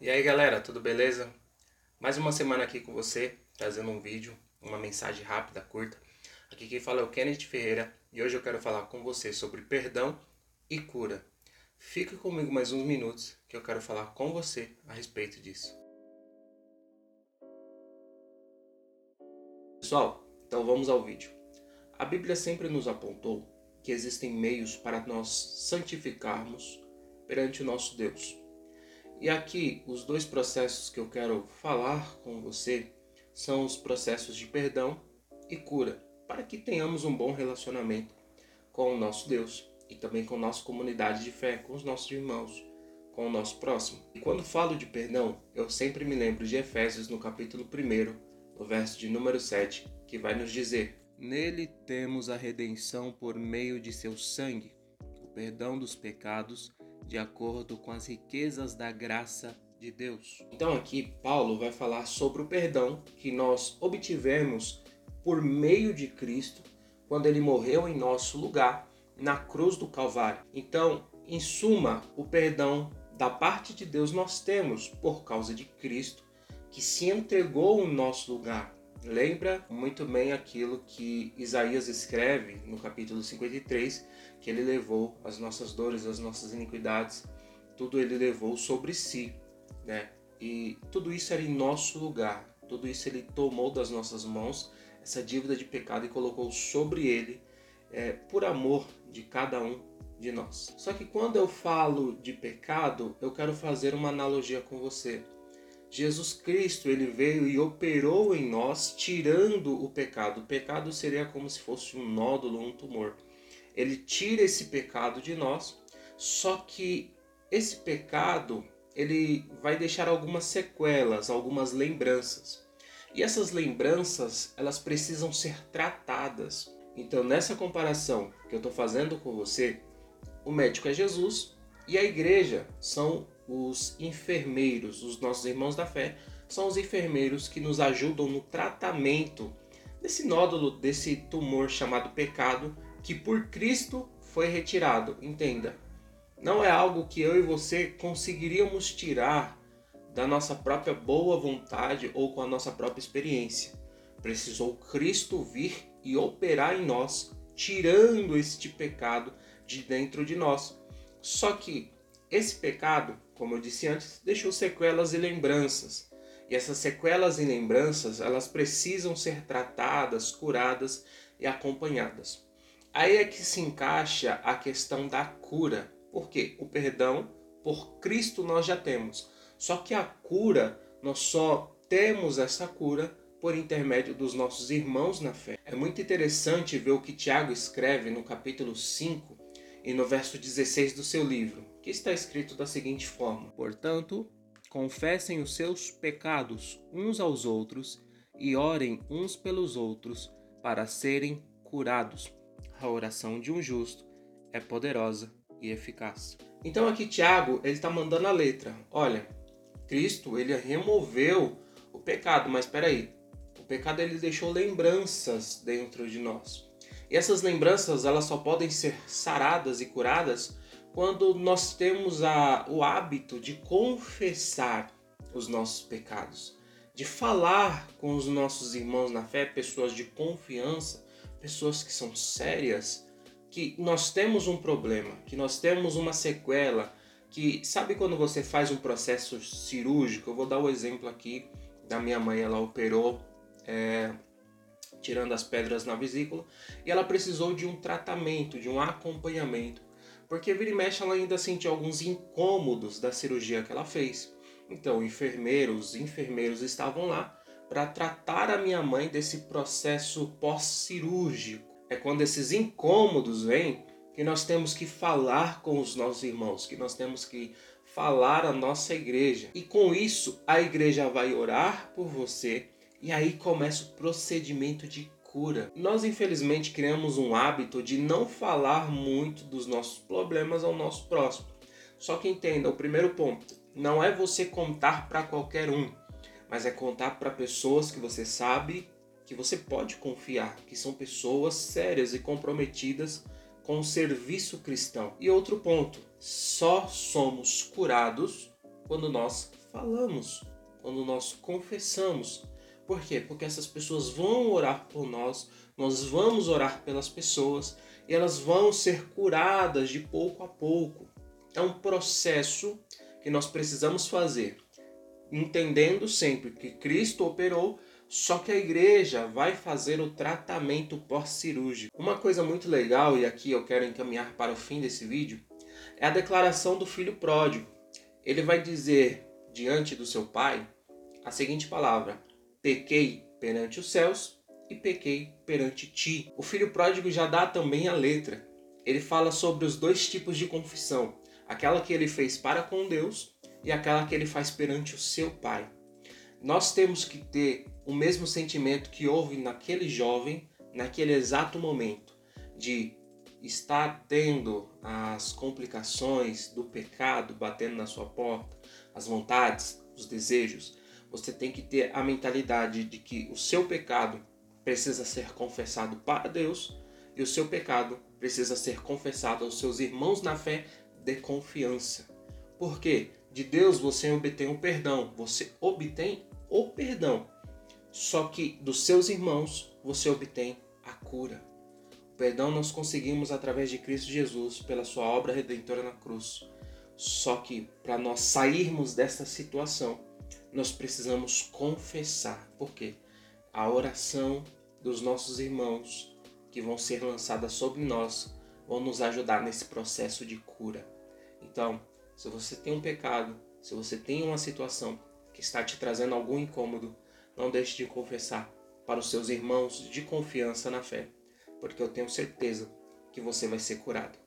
E aí galera, tudo beleza? Mais uma semana aqui com você, trazendo um vídeo, uma mensagem rápida, curta. Aqui quem fala é o Kenneth Ferreira e hoje eu quero falar com você sobre perdão e cura. Fique comigo mais uns minutos que eu quero falar com você a respeito disso. Pessoal, então vamos ao vídeo. A Bíblia sempre nos apontou que existem meios para nós santificarmos perante o nosso Deus. E aqui, os dois processos que eu quero falar com você são os processos de perdão e cura, para que tenhamos um bom relacionamento com o nosso Deus e também com nossa comunidade de fé, com os nossos irmãos, com o nosso próximo. E quando falo de perdão, eu sempre me lembro de Efésios no capítulo 1, no verso de número 7, que vai nos dizer: Nele temos a redenção por meio de seu sangue, o perdão dos pecados de acordo com as riquezas da graça de Deus. Então aqui Paulo vai falar sobre o perdão que nós obtivemos por meio de Cristo quando ele morreu em nosso lugar na cruz do Calvário. Então, em suma, o perdão da parte de Deus nós temos por causa de Cristo que se entregou em nosso lugar. Lembra muito bem aquilo que Isaías escreve no capítulo 53, que ele levou as nossas dores, as nossas iniquidades, tudo ele levou sobre si, né? E tudo isso era em nosso lugar, tudo isso ele tomou das nossas mãos, essa dívida de pecado e colocou sobre ele, é, por amor de cada um de nós. Só que quando eu falo de pecado, eu quero fazer uma analogia com você. Jesus Cristo ele veio e operou em nós, tirando o pecado. O pecado seria como se fosse um nódulo, um tumor. Ele tira esse pecado de nós, só que esse pecado ele vai deixar algumas sequelas, algumas lembranças. E essas lembranças, elas precisam ser tratadas. Então, nessa comparação que eu estou fazendo com você, o médico é Jesus e a igreja são os enfermeiros, os nossos irmãos da fé, são os enfermeiros que nos ajudam no tratamento desse nódulo, desse tumor chamado pecado, que por Cristo foi retirado. Entenda, não é algo que eu e você conseguiríamos tirar da nossa própria boa vontade ou com a nossa própria experiência. Precisou Cristo vir e operar em nós, tirando este pecado de dentro de nós. Só que esse pecado, como eu disse antes, deixou sequelas e lembranças. E essas sequelas e lembranças, elas precisam ser tratadas, curadas e acompanhadas. Aí é que se encaixa a questão da cura. Porque o perdão por Cristo nós já temos. Só que a cura, nós só temos essa cura por intermédio dos nossos irmãos na fé. É muito interessante ver o que Tiago escreve no capítulo 5 e no verso 16 do seu livro que está escrito da seguinte forma: Portanto, confessem os seus pecados uns aos outros e orem uns pelos outros para serem curados. A oração de um justo é poderosa e eficaz. Então aqui Tiago ele está mandando a letra. Olha, Cristo ele removeu o pecado, mas espera aí, o pecado ele deixou lembranças dentro de nós. E essas lembranças elas só podem ser saradas e curadas quando nós temos a, o hábito de confessar os nossos pecados, de falar com os nossos irmãos na fé, pessoas de confiança, pessoas que são sérias, que nós temos um problema, que nós temos uma sequela, que sabe quando você faz um processo cirúrgico? Eu vou dar o exemplo aqui da minha mãe, ela operou é, tirando as pedras na vesícula e ela precisou de um tratamento, de um acompanhamento porque vira e mexe ela ainda sentiu alguns incômodos da cirurgia que ela fez. Então, enfermeiros, enfermeiros estavam lá para tratar a minha mãe desse processo pós-cirúrgico. É quando esses incômodos vêm que nós temos que falar com os nossos irmãos, que nós temos que falar à nossa igreja. E com isso, a igreja vai orar por você e aí começa o procedimento de cura. Nós, infelizmente, criamos um hábito de não falar muito dos nossos problemas ao nosso próximo. Só que entenda, o primeiro ponto não é você contar para qualquer um, mas é contar para pessoas que você sabe que você pode confiar, que são pessoas sérias e comprometidas com o serviço cristão. E outro ponto, só somos curados quando nós falamos, quando nós confessamos. Por quê? Porque essas pessoas vão orar por nós, nós vamos orar pelas pessoas e elas vão ser curadas de pouco a pouco. É um processo que nós precisamos fazer, entendendo sempre que Cristo operou, só que a igreja vai fazer o tratamento pós-cirúrgico. Uma coisa muito legal, e aqui eu quero encaminhar para o fim desse vídeo, é a declaração do filho pródigo. Ele vai dizer diante do seu pai a seguinte palavra: Pequei perante os céus e pequei perante ti. O filho pródigo já dá também a letra. Ele fala sobre os dois tipos de confissão: aquela que ele fez para com Deus e aquela que ele faz perante o seu pai. Nós temos que ter o mesmo sentimento que houve naquele jovem, naquele exato momento, de estar tendo as complicações do pecado batendo na sua porta, as vontades, os desejos, você tem que ter a mentalidade de que o seu pecado precisa ser confessado para Deus e o seu pecado precisa ser confessado aos seus irmãos na fé de confiança. Por quê? De Deus você obtém o perdão, você obtém o perdão. Só que dos seus irmãos você obtém a cura. O perdão nós conseguimos através de Cristo Jesus pela sua obra redentora na cruz. Só que para nós sairmos dessa situação, nós precisamos confessar. Por quê? A oração dos nossos irmãos que vão ser lançadas sobre nós vão nos ajudar nesse processo de cura. Então, se você tem um pecado, se você tem uma situação que está te trazendo algum incômodo, não deixe de confessar para os seus irmãos de confiança na fé, porque eu tenho certeza que você vai ser curado.